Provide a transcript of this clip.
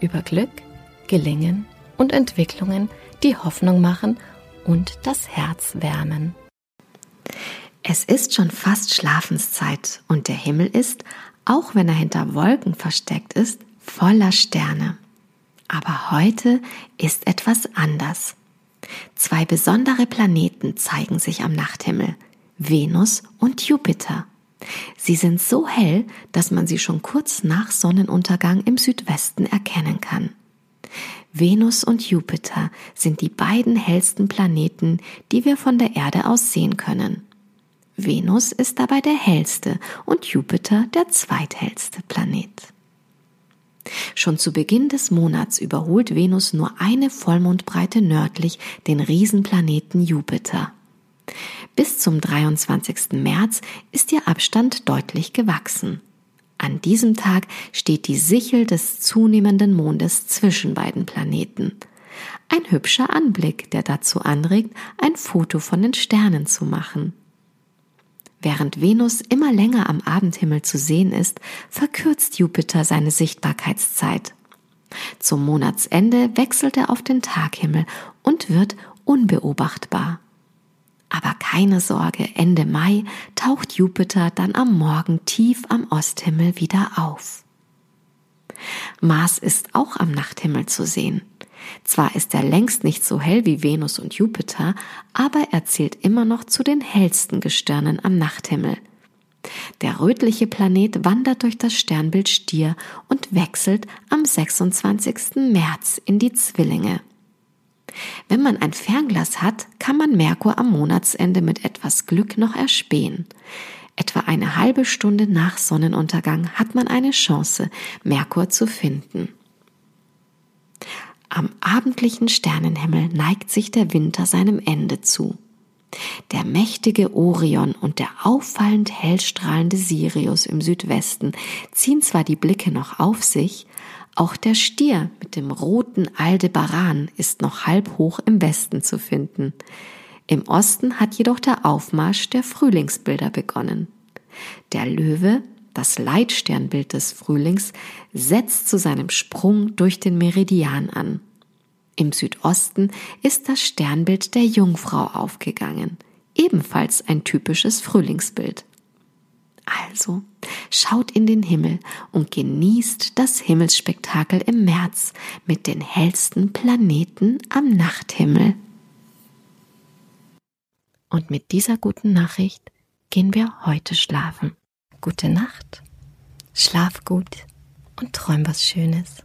über Glück, Gelingen und Entwicklungen, die Hoffnung machen und das Herz wärmen. Es ist schon fast Schlafenszeit und der Himmel ist, auch wenn er hinter Wolken versteckt ist, voller Sterne. Aber heute ist etwas anders. Zwei besondere Planeten zeigen sich am Nachthimmel, Venus und Jupiter. Sie sind so hell, dass man sie schon kurz nach Sonnenuntergang im Südwesten erkennen kann. Venus und Jupiter sind die beiden hellsten Planeten, die wir von der Erde aus sehen können. Venus ist dabei der hellste und Jupiter der zweithellste Planet. Schon zu Beginn des Monats überholt Venus nur eine Vollmondbreite nördlich den Riesenplaneten Jupiter. Bis zum 23. März ist ihr Abstand deutlich gewachsen. An diesem Tag steht die Sichel des zunehmenden Mondes zwischen beiden Planeten. Ein hübscher Anblick, der dazu anregt, ein Foto von den Sternen zu machen. Während Venus immer länger am Abendhimmel zu sehen ist, verkürzt Jupiter seine Sichtbarkeitszeit. Zum Monatsende wechselt er auf den Taghimmel und wird unbeobachtbar. Keine Sorge, Ende Mai taucht Jupiter dann am Morgen tief am Osthimmel wieder auf. Mars ist auch am Nachthimmel zu sehen. Zwar ist er längst nicht so hell wie Venus und Jupiter, aber er zählt immer noch zu den hellsten Gestirnen am Nachthimmel. Der rötliche Planet wandert durch das Sternbild Stier und wechselt am 26. März in die Zwillinge. Wenn man ein Fernglas hat, kann man Merkur am Monatsende mit etwas Glück noch erspähen. Etwa eine halbe Stunde nach Sonnenuntergang hat man eine Chance, Merkur zu finden. Am abendlichen Sternenhimmel neigt sich der Winter seinem Ende zu. Der mächtige Orion und der auffallend hellstrahlende Sirius im Südwesten ziehen zwar die Blicke noch auf sich, auch der Stier mit dem roten Aldebaran ist noch halb hoch im Westen zu finden. Im Osten hat jedoch der Aufmarsch der Frühlingsbilder begonnen. Der Löwe das Leitsternbild des Frühlings, setzt zu seinem Sprung durch den Meridian an. Im Südosten ist das Sternbild der Jungfrau aufgegangen, ebenfalls ein typisches Frühlingsbild. Also schaut in den Himmel und genießt das Himmelsspektakel im März mit den hellsten Planeten am Nachthimmel. Und mit dieser guten Nachricht gehen wir heute schlafen gute Nacht, schlaf gut und träum was Schönes.